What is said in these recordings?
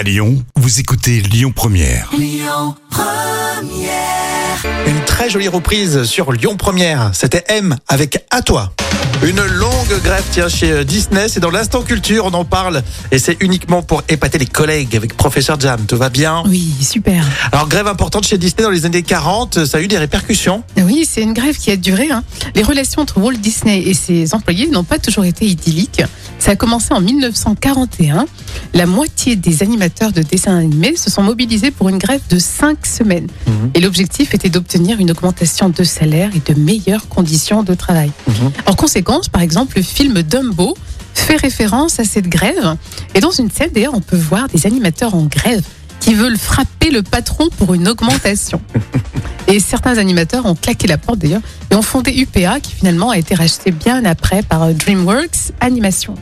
À Lyon, vous écoutez Lyon Première. Une très jolie reprise sur Lyon Première. C'était M avec À toi. Une longue grève tient chez euh, Disney. C'est dans l'instant culture, on en parle. Et c'est uniquement pour épater les collègues avec Professeur Jam. Tout va bien? Oui, super. Alors, grève importante chez Disney dans les années 40. Ça a eu des répercussions. Oui, c'est une grève qui a duré. hein. Les relations entre Walt Disney et ses employés n'ont pas toujours été idylliques. Ça a commencé en 1941. La moitié des animateurs de dessins animés se sont mobilisés pour une grève de cinq semaines. Mhm. Et l'objectif était d'obtenir une augmentation de salaire et de meilleures conditions de travail. Mhm. En conséquence, par exemple, le film Dumbo fait référence à cette grève. Et dans une scène, d'ailleurs, on peut voir des animateurs en grève qui veulent frapper le patron pour une augmentation. Et certains animateurs ont claqué la porte d'ailleurs et ont fondé UPA qui finalement a été racheté bien après par euh, DreamWorks Animation.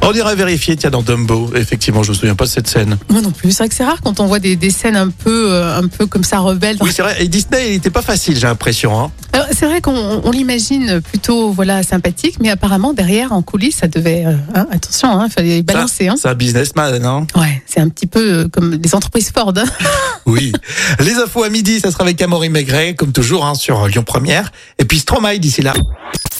On ira vérifier, tiens, dans Dumbo. Effectivement, je me souviens pas de cette scène. Moi non plus, c'est vrai que c'est rare quand on voit des, des scènes un peu, euh, un peu comme ça rebelles. Oui, c'est vrai. Et Disney, il était pas facile, j'ai l'impression. Hein. Alors, C'est vrai qu'on on l'imagine plutôt voilà sympathique, mais apparemment derrière en coulisses ça devait euh, hein, attention, il fallait balancer. Hein. C'est un businessman, hein Ouais, c'est un petit peu euh, comme les entreprises Ford. hein. Oui. Les infos à midi, ça sera avec Amaury Maigret, comme toujours, hein, sur Lyon Première. Et puis Stromae d'ici là.